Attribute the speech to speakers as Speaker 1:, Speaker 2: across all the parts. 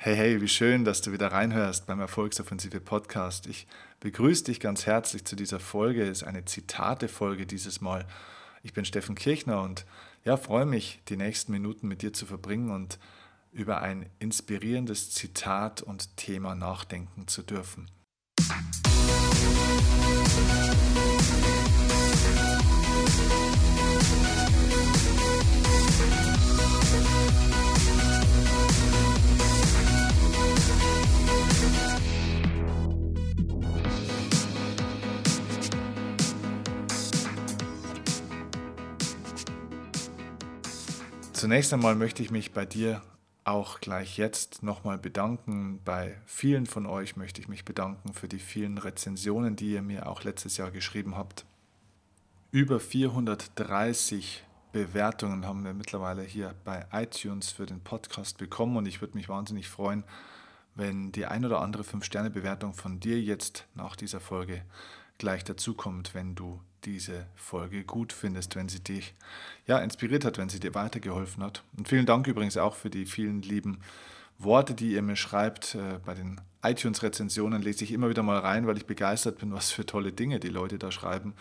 Speaker 1: Hey, hey, wie schön, dass du wieder reinhörst beim Erfolgsoffensive Podcast. Ich begrüße dich ganz herzlich zu dieser Folge. Es ist eine Zitate-Folge dieses Mal. Ich bin Steffen Kirchner und ja, freue mich, die nächsten Minuten mit dir zu verbringen und über ein inspirierendes Zitat und Thema nachdenken zu dürfen. Zunächst einmal möchte ich mich bei dir auch gleich jetzt nochmal bedanken. Bei vielen von euch möchte ich mich bedanken für die vielen Rezensionen, die ihr mir auch letztes Jahr geschrieben habt. Über 430 Bewertungen haben wir mittlerweile hier bei iTunes für den Podcast bekommen und ich würde mich wahnsinnig freuen, wenn die ein oder andere 5-Sterne-Bewertung von dir jetzt nach dieser Folge gleich dazukommt, wenn du diese Folge gut findest, wenn sie dich ja, inspiriert hat, wenn sie dir weitergeholfen hat. Und vielen Dank übrigens auch für die vielen lieben Worte, die ihr mir schreibt. Äh, bei den iTunes-Rezensionen lese ich immer wieder mal rein, weil ich begeistert bin, was für tolle Dinge die Leute da schreiben.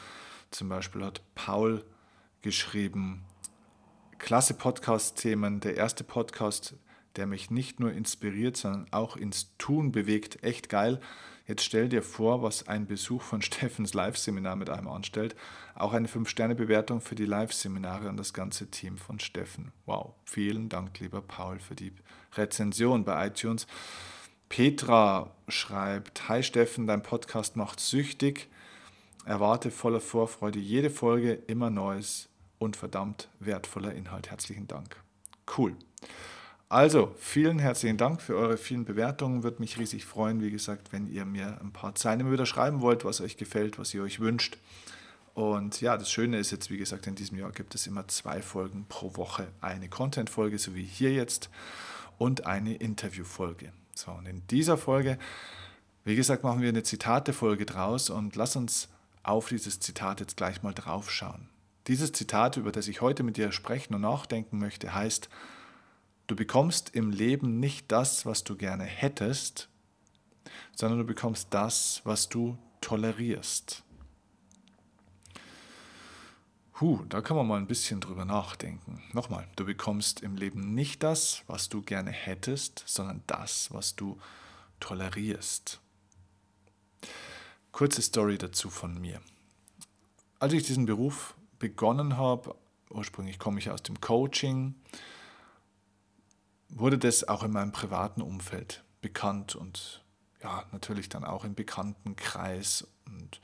Speaker 1: Zum Beispiel hat Paul geschrieben, klasse Podcast-Themen, der erste Podcast, der mich nicht nur inspiriert, sondern auch ins Tun bewegt. Echt geil. Jetzt stell dir vor, was ein Besuch von Steffens Live-Seminar mit einem anstellt. Auch eine 5-Sterne-Bewertung für die Live-Seminare und das ganze Team von Steffen. Wow, vielen Dank, lieber Paul, für die Rezension bei iTunes. Petra schreibt, Hi Steffen, dein Podcast macht süchtig. Erwarte voller Vorfreude jede Folge, immer Neues und verdammt wertvoller Inhalt. Herzlichen Dank. Cool. Also, vielen herzlichen Dank für eure vielen Bewertungen. Würde mich riesig freuen, wie gesagt, wenn ihr mir ein paar Zeilen wieder schreiben wollt, was euch gefällt, was ihr euch wünscht. Und ja, das Schöne ist jetzt, wie gesagt, in diesem Jahr gibt es immer zwei Folgen pro Woche. Eine Content-Folge, so wie hier jetzt, und eine Interview-Folge. So, und in dieser Folge, wie gesagt, machen wir eine Zitate-Folge draus und lass uns auf dieses Zitat jetzt gleich mal draufschauen. Dieses Zitat, über das ich heute mit dir sprechen und nachdenken möchte, heißt, Du bekommst im Leben nicht das, was du gerne hättest, sondern du bekommst das, was du tolerierst. Huh, da kann man mal ein bisschen drüber nachdenken. Nochmal, du bekommst im Leben nicht das, was du gerne hättest, sondern das, was du tolerierst. Kurze Story dazu von mir. Als ich diesen Beruf begonnen habe, ursprünglich komme ich aus dem Coaching, wurde das auch in meinem privaten Umfeld bekannt und ja, natürlich dann auch im Bekanntenkreis und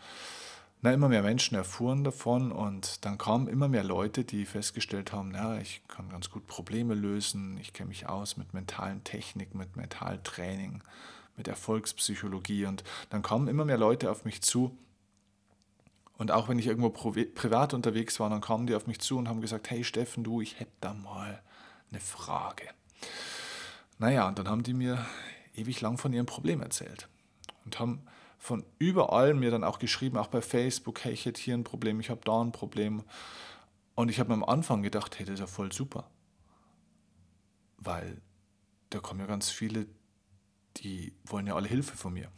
Speaker 1: na, immer mehr Menschen erfuhren davon und dann kamen immer mehr Leute, die festgestellt haben, ja, ich kann ganz gut Probleme lösen, ich kenne mich aus mit mentalen Technik, mit Mentaltraining, mit Erfolgspsychologie und dann kamen immer mehr Leute auf mich zu und auch wenn ich irgendwo privat unterwegs war, dann kamen die auf mich zu und haben gesagt, hey Steffen, du, ich hätte da mal eine Frage. Naja, und dann haben die mir ewig lang von ihrem Problem erzählt und haben von überall mir dann auch geschrieben, auch bei Facebook, hey, ich hätte hier ein Problem, ich habe da ein Problem. Und ich habe mir am Anfang gedacht, hey, das ist ja voll super. Weil da kommen ja ganz viele, die wollen ja alle Hilfe von mir.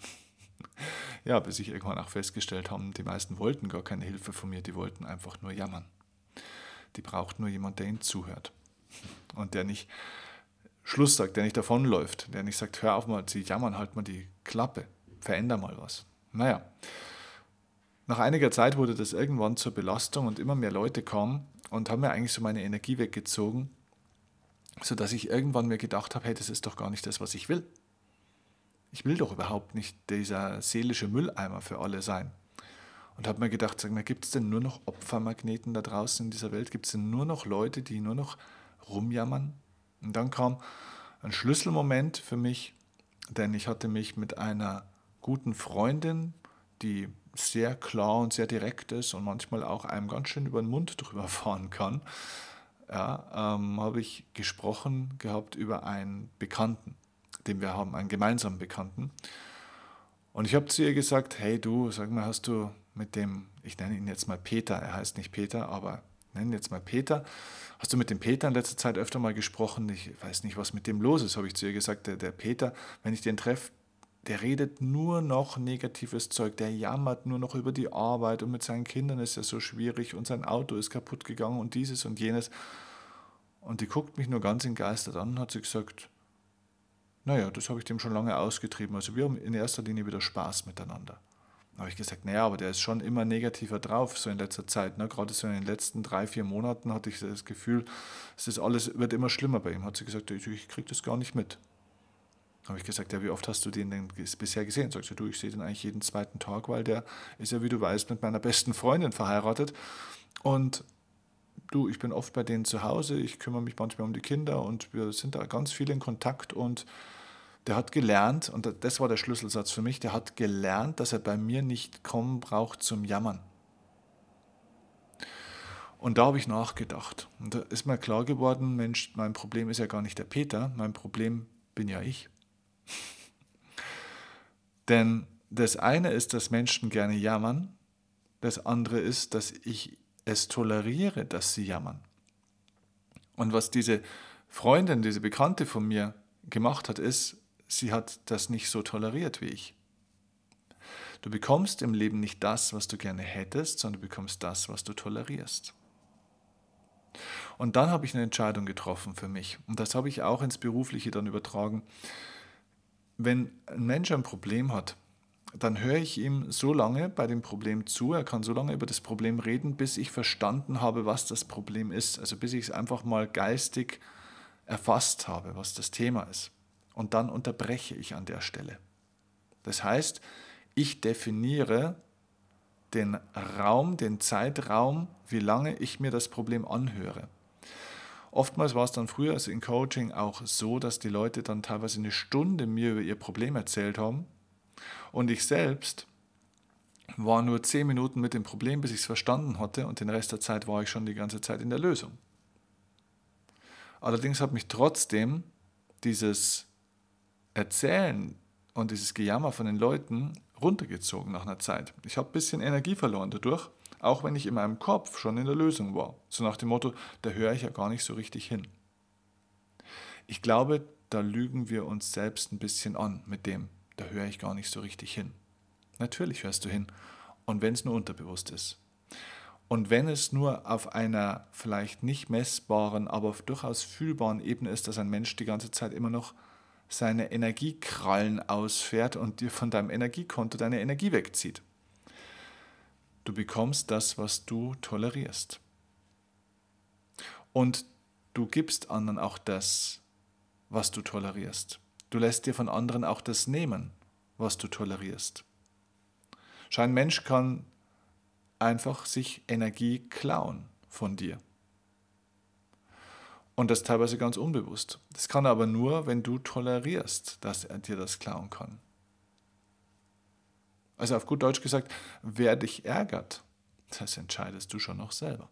Speaker 1: ja, bis ich irgendwann auch festgestellt habe, die meisten wollten gar keine Hilfe von mir, die wollten einfach nur jammern. Die braucht nur jemand, der ihnen zuhört. Und der nicht Schluss sagt, der nicht davonläuft, der nicht sagt, hör auf mal, sie jammern, halt mal die Klappe, veränder mal was. Naja, nach einiger Zeit wurde das irgendwann zur Belastung und immer mehr Leute kamen und haben mir eigentlich so meine Energie weggezogen, sodass ich irgendwann mir gedacht habe, hey, das ist doch gar nicht das, was ich will. Ich will doch überhaupt nicht dieser seelische Mülleimer für alle sein. Und habe mir gedacht, sag mal, gibt es denn nur noch Opfermagneten da draußen in dieser Welt? Gibt es denn nur noch Leute, die nur noch rumjammern? Und dann kam ein Schlüsselmoment für mich, denn ich hatte mich mit einer guten Freundin, die sehr klar und sehr direkt ist und manchmal auch einem ganz schön über den Mund drüber fahren kann, ja, ähm, habe ich gesprochen gehabt über einen Bekannten, den wir haben, einen gemeinsamen Bekannten. Und ich habe zu ihr gesagt, hey du, sag mal, hast du mit dem, ich nenne ihn jetzt mal Peter, er heißt nicht Peter, aber nenne jetzt mal Peter. Hast du mit dem Peter in letzter Zeit öfter mal gesprochen? Ich weiß nicht, was mit dem los ist, habe ich zu ihr gesagt. Der, der Peter, wenn ich den treffe, der redet nur noch negatives Zeug, der jammert nur noch über die Arbeit und mit seinen Kindern ist es so schwierig und sein Auto ist kaputt gegangen und dieses und jenes. Und die guckt mich nur ganz entgeistert an und hat sie gesagt, naja, das habe ich dem schon lange ausgetrieben. Also wir haben in erster Linie wieder Spaß miteinander. Habe ich gesagt, naja, aber der ist schon immer negativer drauf, so in letzter Zeit. Ne? Gerade so in den letzten drei, vier Monaten hatte ich das Gefühl, es ist alles, wird immer schlimmer bei ihm. Hat sie gesagt, ich, ich kriege das gar nicht mit. Habe ich gesagt, ja, wie oft hast du den denn bisher gesehen? Sagt sie, du, ich sehe den eigentlich jeden zweiten Tag, weil der ist ja, wie du weißt, mit meiner besten Freundin verheiratet. Und du, ich bin oft bei denen zu Hause, ich kümmere mich manchmal um die Kinder und wir sind da ganz viel in Kontakt und der hat gelernt, und das war der Schlüsselsatz für mich, der hat gelernt, dass er bei mir nicht kommen braucht zum Jammern. Und da habe ich nachgedacht. Und da ist mir klar geworden, Mensch, mein Problem ist ja gar nicht der Peter, mein Problem bin ja ich. Denn das eine ist, dass Menschen gerne jammern, das andere ist, dass ich es toleriere, dass sie jammern. Und was diese Freundin, diese Bekannte von mir gemacht hat, ist, sie hat das nicht so toleriert wie ich. Du bekommst im Leben nicht das, was du gerne hättest, sondern du bekommst das, was du tolerierst. Und dann habe ich eine Entscheidung getroffen für mich. Und das habe ich auch ins Berufliche dann übertragen. Wenn ein Mensch ein Problem hat, dann höre ich ihm so lange bei dem Problem zu, er kann so lange über das Problem reden, bis ich verstanden habe, was das Problem ist. Also bis ich es einfach mal geistig erfasst habe, was das Thema ist und dann unterbreche ich an der Stelle. Das heißt, ich definiere den Raum, den Zeitraum, wie lange ich mir das Problem anhöre. Oftmals war es dann früher, also in Coaching, auch so, dass die Leute dann teilweise eine Stunde mir über ihr Problem erzählt haben und ich selbst war nur zehn Minuten mit dem Problem, bis ich es verstanden hatte und den Rest der Zeit war ich schon die ganze Zeit in der Lösung. Allerdings hat mich trotzdem dieses Erzählen und dieses Gejammer von den Leuten runtergezogen nach einer Zeit. Ich habe ein bisschen Energie verloren dadurch, auch wenn ich in meinem Kopf schon in der Lösung war. So nach dem Motto, da höre ich ja gar nicht so richtig hin. Ich glaube, da lügen wir uns selbst ein bisschen an mit dem, da höre ich gar nicht so richtig hin. Natürlich hörst du hin. Und wenn es nur unterbewusst ist. Und wenn es nur auf einer vielleicht nicht messbaren, aber durchaus fühlbaren Ebene ist, dass ein Mensch die ganze Zeit immer noch seine Energiekrallen ausfährt und dir von deinem Energiekonto deine Energie wegzieht. Du bekommst das, was du tolerierst. Und du gibst anderen auch das, was du tolerierst. Du lässt dir von anderen auch das nehmen, was du tolerierst. Schein Mensch kann einfach sich Energie klauen von dir. Und das teilweise ganz unbewusst. Das kann er aber nur, wenn du tolerierst, dass er dir das klauen kann. Also auf gut Deutsch gesagt, wer dich ärgert, das entscheidest du schon noch selber.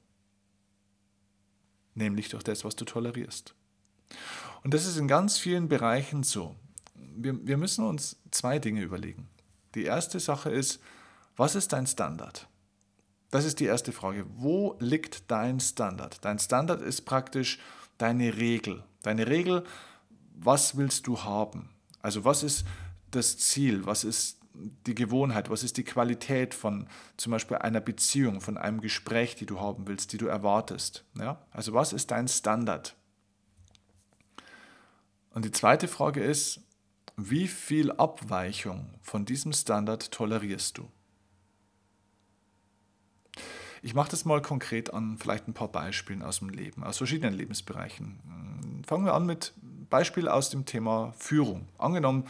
Speaker 1: Nämlich durch das, was du tolerierst. Und das ist in ganz vielen Bereichen so. Wir, wir müssen uns zwei Dinge überlegen. Die erste Sache ist, was ist dein Standard? Das ist die erste Frage. Wo liegt dein Standard? Dein Standard ist praktisch, deine Regel. Deine Regel, was willst du haben? Also was ist das Ziel? Was ist die Gewohnheit? Was ist die Qualität von zum Beispiel einer Beziehung, von einem Gespräch, die du haben willst, die du erwartest? Ja? Also was ist dein Standard? Und die zweite Frage ist, wie viel Abweichung von diesem Standard tolerierst du? Ich mache das mal konkret an vielleicht ein paar Beispielen aus dem Leben, aus verschiedenen Lebensbereichen. Fangen wir an mit Beispiel aus dem Thema Führung. Angenommen,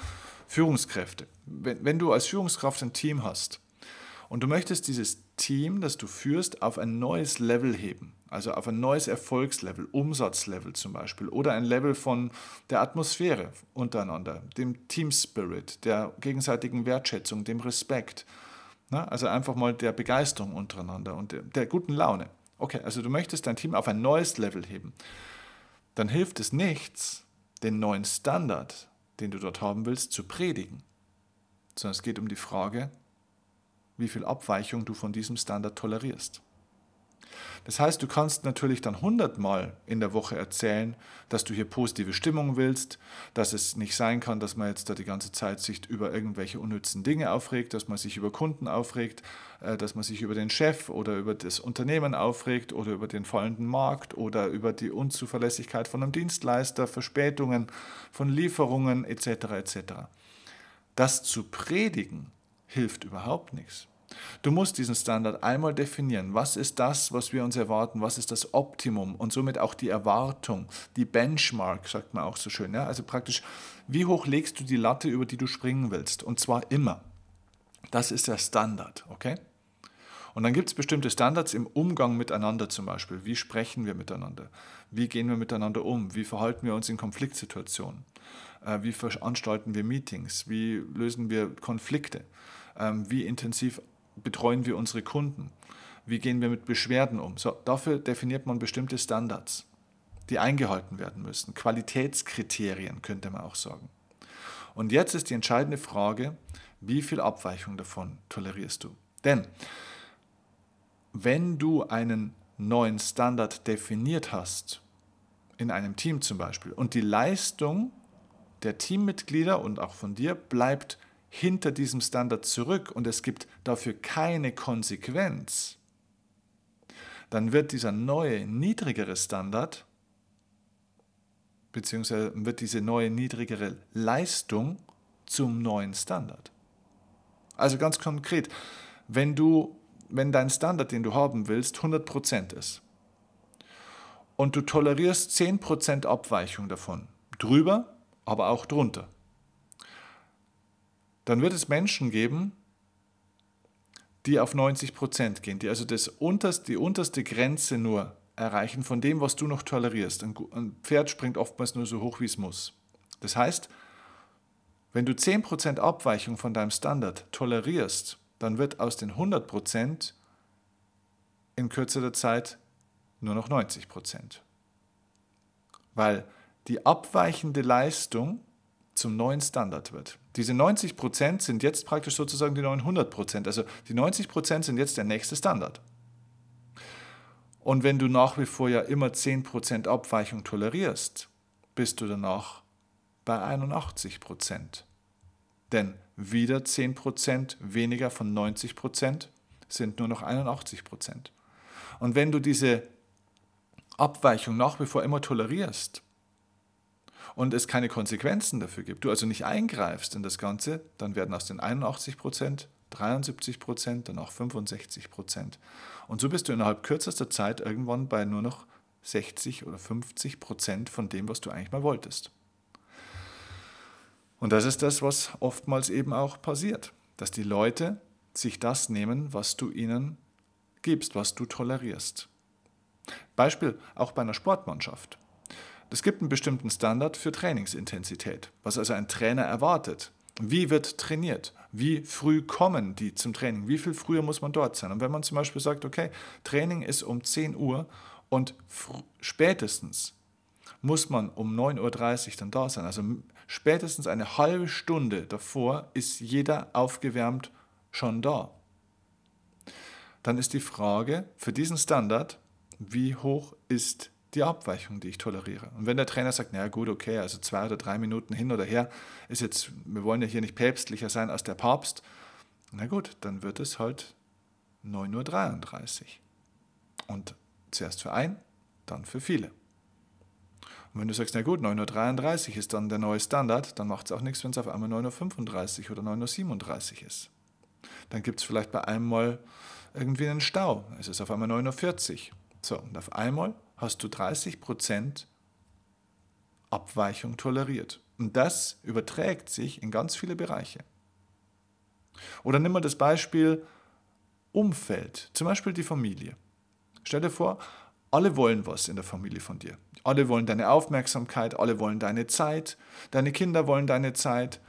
Speaker 1: Führungskräfte. Wenn, wenn du als Führungskraft ein Team hast und du möchtest dieses Team, das du führst, auf ein neues Level heben, also auf ein neues Erfolgslevel, Umsatzlevel zum Beispiel, oder ein Level von der Atmosphäre untereinander, dem Team Spirit, der gegenseitigen Wertschätzung, dem Respekt, Ne? Also einfach mal der Begeisterung untereinander und der, der guten Laune. Okay, also du möchtest dein Team auf ein neues Level heben. Dann hilft es nichts, den neuen Standard, den du dort haben willst, zu predigen. Sondern es geht um die Frage, wie viel Abweichung du von diesem Standard tolerierst. Das heißt, du kannst natürlich dann hundertmal in der Woche erzählen, dass du hier positive Stimmung willst, dass es nicht sein kann, dass man jetzt da die ganze Zeit sich über irgendwelche unnützen Dinge aufregt, dass man sich über Kunden aufregt, äh, dass man sich über den Chef oder über das Unternehmen aufregt oder über den fallenden Markt oder über die Unzuverlässigkeit von einem Dienstleister, Verspätungen von Lieferungen etc. etc. Das zu predigen hilft überhaupt nichts. Du musst diesen Standard einmal definieren. Was ist das, was wir uns erwarten? Was ist das Optimum? Und somit auch die Erwartung, die Benchmark, sagt man auch so schön. Ja? Also praktisch, wie hoch legst du die Latte, über die du springen willst? Und zwar immer. Das ist der Standard, okay? Und dann gibt es bestimmte Standards im Umgang miteinander zum Beispiel. Wie sprechen wir miteinander? Wie gehen wir miteinander um? Wie verhalten wir uns in Konfliktsituationen? Äh, wie veranstalten wir Meetings? Wie lösen wir Konflikte? Ähm, wie intensiv betreuen wir unsere Kunden? Wie gehen wir mit Beschwerden um? So, dafür definiert man bestimmte Standards, die eingehalten werden müssen. Qualitätskriterien könnte man auch sagen. Und jetzt ist die entscheidende Frage, wie viel Abweichung davon tolerierst du? Denn wenn du einen neuen Standard definiert hast, in einem Team zum Beispiel, und die Leistung der Teammitglieder und auch von dir bleibt hinter diesem Standard zurück und es gibt dafür keine Konsequenz, dann wird dieser neue, niedrigere Standard, beziehungsweise wird diese neue, niedrigere Leistung zum neuen Standard. Also ganz konkret, wenn du, wenn dein Standard, den du haben willst, 100% ist und du tolerierst 10% Abweichung davon, drüber, aber auch drunter, dann wird es Menschen geben, die auf 90 Prozent gehen, die also das unterste, die unterste Grenze nur erreichen von dem, was du noch tolerierst. Ein Pferd springt oftmals nur so hoch, wie es muss. Das heißt, wenn du 10 Prozent Abweichung von deinem Standard tolerierst, dann wird aus den 100 Prozent in kürzerer Zeit nur noch 90%. Prozent. Weil die abweichende Leistung zum neuen Standard wird. Diese 90 Prozent sind jetzt praktisch sozusagen die neuen 100 Prozent. Also die 90 Prozent sind jetzt der nächste Standard. Und wenn du nach wie vor ja immer 10 Prozent Abweichung tolerierst, bist du danach bei 81 Prozent. Denn wieder 10 Prozent weniger von 90 Prozent sind nur noch 81 Prozent. Und wenn du diese Abweichung nach wie vor immer tolerierst, und es keine Konsequenzen dafür gibt, du also nicht eingreifst in das Ganze, dann werden aus den 81 Prozent 73 Prozent, dann auch 65 Prozent. Und so bist du innerhalb kürzester Zeit irgendwann bei nur noch 60 oder 50 Prozent von dem, was du eigentlich mal wolltest. Und das ist das, was oftmals eben auch passiert, dass die Leute sich das nehmen, was du ihnen gibst, was du tolerierst. Beispiel auch bei einer Sportmannschaft. Es gibt einen bestimmten Standard für Trainingsintensität, was also ein Trainer erwartet. Wie wird trainiert? Wie früh kommen die zum Training? Wie viel früher muss man dort sein? Und wenn man zum Beispiel sagt, okay, Training ist um 10 Uhr und spätestens muss man um 9.30 Uhr dann da sein, also spätestens eine halbe Stunde davor ist jeder aufgewärmt schon da. Dann ist die Frage für diesen Standard, wie hoch ist die Abweichung, die ich toleriere. Und wenn der Trainer sagt, na gut, okay, also zwei oder drei Minuten hin oder her, ist jetzt, wir wollen ja hier nicht päpstlicher sein als der Papst, na gut, dann wird es halt 9.33 Uhr. Und zuerst für ein, dann für viele. Und wenn du sagst, na gut, 9.33 Uhr ist dann der neue Standard, dann macht es auch nichts, wenn es auf einmal 9.35 Uhr oder 9.37 Uhr ist. Dann gibt es vielleicht bei einem Mal irgendwie einen Stau. Es ist auf einmal 9.40 Uhr. So, und auf einmal hast du 30% Abweichung toleriert. Und das überträgt sich in ganz viele Bereiche. Oder nimm mal das Beispiel Umfeld, zum Beispiel die Familie. Stell dir vor, alle wollen was in der Familie von dir. Alle wollen deine Aufmerksamkeit, alle wollen deine Zeit, deine Kinder wollen deine Zeit,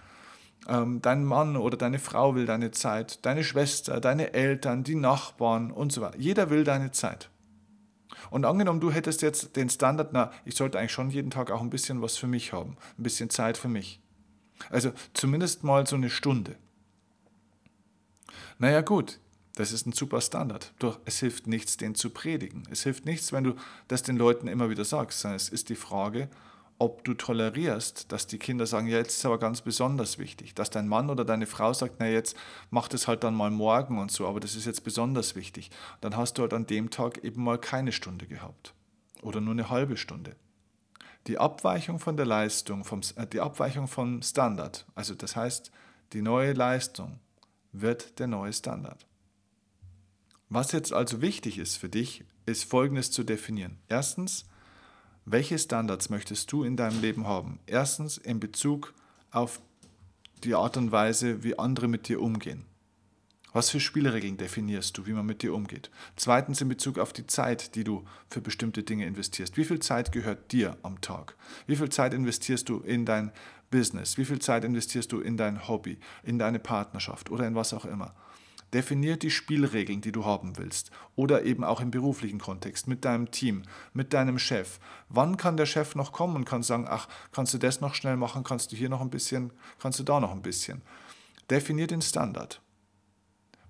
Speaker 1: ähm, dein Mann oder deine Frau will deine Zeit, deine Schwester, deine Eltern, die Nachbarn und so weiter. Jeder will deine Zeit. Und angenommen, du hättest jetzt den Standard, na, ich sollte eigentlich schon jeden Tag auch ein bisschen was für mich haben, ein bisschen Zeit für mich. Also zumindest mal so eine Stunde. Naja gut, Das ist ein super Standard. Doch es hilft nichts, den zu predigen. Es hilft nichts, wenn du das den Leuten immer wieder sagst, es ist die Frage, ob du tolerierst, dass die Kinder sagen, ja, jetzt ist aber ganz besonders wichtig, dass dein Mann oder deine Frau sagt, na jetzt mach das halt dann mal morgen und so, aber das ist jetzt besonders wichtig. Dann hast du halt an dem Tag eben mal keine Stunde gehabt oder nur eine halbe Stunde. Die Abweichung von der Leistung, vom, äh, die Abweichung vom Standard, also das heißt, die neue Leistung wird der neue Standard. Was jetzt also wichtig ist für dich, ist Folgendes zu definieren. Erstens, welche Standards möchtest du in deinem Leben haben? Erstens in Bezug auf die Art und Weise, wie andere mit dir umgehen. Was für Spielregeln definierst du, wie man mit dir umgeht? Zweitens in Bezug auf die Zeit, die du für bestimmte Dinge investierst. Wie viel Zeit gehört dir am Tag? Wie viel Zeit investierst du in dein Business? Wie viel Zeit investierst du in dein Hobby, in deine Partnerschaft oder in was auch immer? Definier die Spielregeln, die du haben willst. Oder eben auch im beruflichen Kontext, mit deinem Team, mit deinem Chef. Wann kann der Chef noch kommen und kann sagen, ach, kannst du das noch schnell machen, kannst du hier noch ein bisschen, kannst du da noch ein bisschen. Definier den Standard.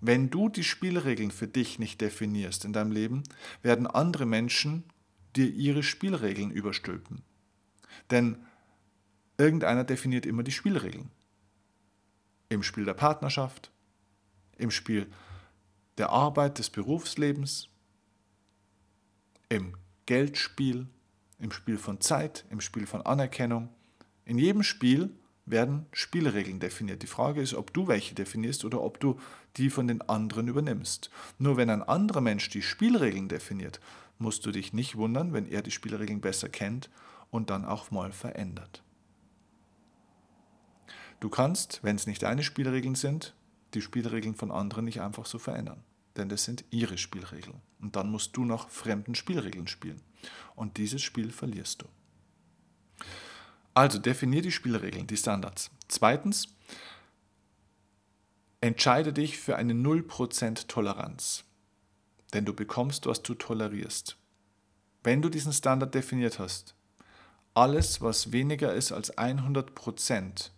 Speaker 1: Wenn du die Spielregeln für dich nicht definierst in deinem Leben, werden andere Menschen dir ihre Spielregeln überstülpen. Denn irgendeiner definiert immer die Spielregeln. Im Spiel der Partnerschaft, im Spiel der Arbeit, des Berufslebens, im Geldspiel, im Spiel von Zeit, im Spiel von Anerkennung. In jedem Spiel werden Spielregeln definiert. Die Frage ist, ob du welche definierst oder ob du die von den anderen übernimmst. Nur wenn ein anderer Mensch die Spielregeln definiert, musst du dich nicht wundern, wenn er die Spielregeln besser kennt und dann auch mal verändert. Du kannst, wenn es nicht deine Spielregeln sind, die Spielregeln von anderen nicht einfach so verändern. Denn das sind ihre Spielregeln. Und dann musst du nach fremden Spielregeln spielen. Und dieses Spiel verlierst du. Also definier die Spielregeln, die Standards. Zweitens, entscheide dich für eine 0% Toleranz. Denn du bekommst, was du tolerierst. Wenn du diesen Standard definiert hast, alles, was weniger ist als 100%,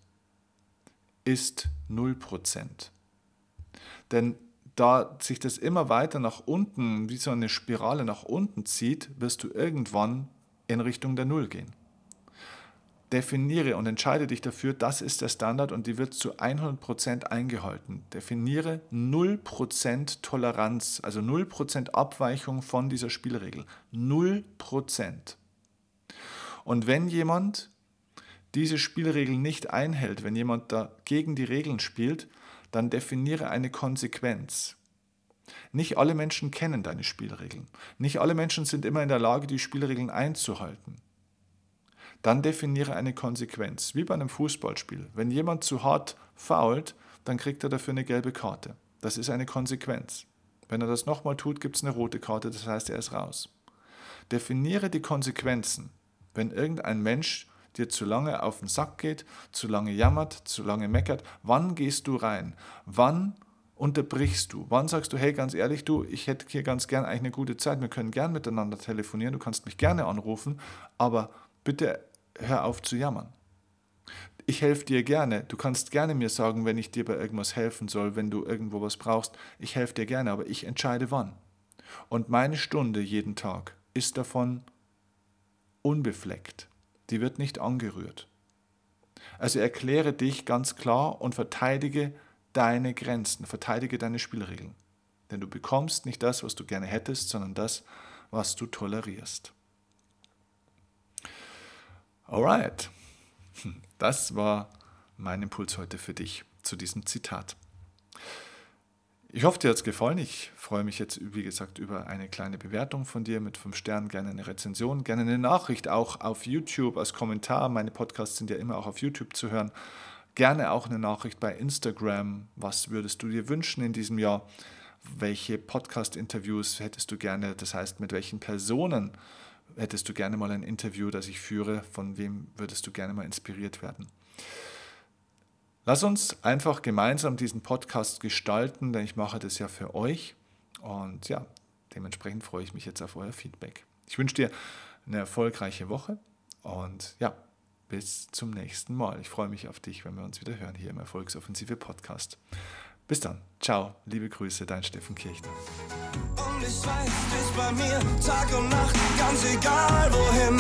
Speaker 1: ist 0%. Denn da sich das immer weiter nach unten, wie so eine Spirale nach unten zieht, wirst du irgendwann in Richtung der Null gehen. Definiere und entscheide dich dafür, das ist der Standard und die wird zu 100% eingehalten. Definiere 0% Toleranz, also 0% Abweichung von dieser Spielregel. 0%. Und wenn jemand diese Spielregeln nicht einhält, wenn jemand da gegen die Regeln spielt, dann definiere eine Konsequenz. Nicht alle Menschen kennen deine Spielregeln. Nicht alle Menschen sind immer in der Lage, die Spielregeln einzuhalten. Dann definiere eine Konsequenz, wie bei einem Fußballspiel. Wenn jemand zu hart fault, dann kriegt er dafür eine gelbe Karte. Das ist eine Konsequenz. Wenn er das nochmal tut, gibt es eine rote Karte, das heißt, er ist raus. Definiere die Konsequenzen. Wenn irgendein Mensch dir zu lange auf den Sack geht, zu lange jammert, zu lange meckert, wann gehst du rein? Wann unterbrichst du? Wann sagst du, hey, ganz ehrlich, du, ich hätte hier ganz gern eigentlich eine gute Zeit, wir können gern miteinander telefonieren, du kannst mich gerne anrufen, aber bitte hör auf zu jammern. Ich helfe dir gerne. Du kannst gerne mir sagen, wenn ich dir bei irgendwas helfen soll, wenn du irgendwo was brauchst. Ich helfe dir gerne, aber ich entscheide wann. Und meine Stunde jeden Tag ist davon unbefleckt die wird nicht angerührt. Also erkläre dich ganz klar und verteidige deine Grenzen, verteidige deine Spielregeln. Denn du bekommst nicht das, was du gerne hättest, sondern das, was du tolerierst. Alright, das war mein Impuls heute für dich zu diesem Zitat. Ich hoffe, dir hat es gefallen. Ich freue mich jetzt, wie gesagt, über eine kleine Bewertung von dir mit fünf Sternen, gerne eine Rezension, gerne eine Nachricht auch auf YouTube als Kommentar. Meine Podcasts sind ja immer auch auf YouTube zu hören. Gerne auch eine Nachricht bei Instagram. Was würdest du dir wünschen in diesem Jahr? Welche Podcast-Interviews hättest du gerne? Das heißt, mit welchen Personen hättest du gerne mal ein Interview, das ich führe? Von wem würdest du gerne mal inspiriert werden? Lass uns einfach gemeinsam diesen Podcast gestalten, denn ich mache das ja für euch. Und ja, dementsprechend freue ich mich jetzt auf euer Feedback. Ich wünsche dir eine erfolgreiche Woche und ja, bis zum nächsten Mal. Ich freue mich auf dich, wenn wir uns wieder hören hier im Erfolgsoffensive Podcast. Bis dann. Ciao. Liebe Grüße, dein Steffen Kirchner.
Speaker 2: Und ich weiß, du bist bei mir Tag und Nacht, ganz egal wohin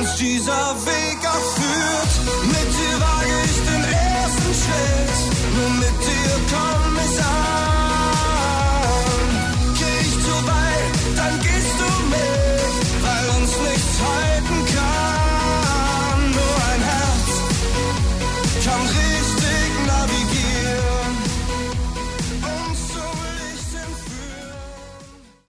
Speaker 2: uns dieser Weg auch führt. Mit dir wage ich stress, no me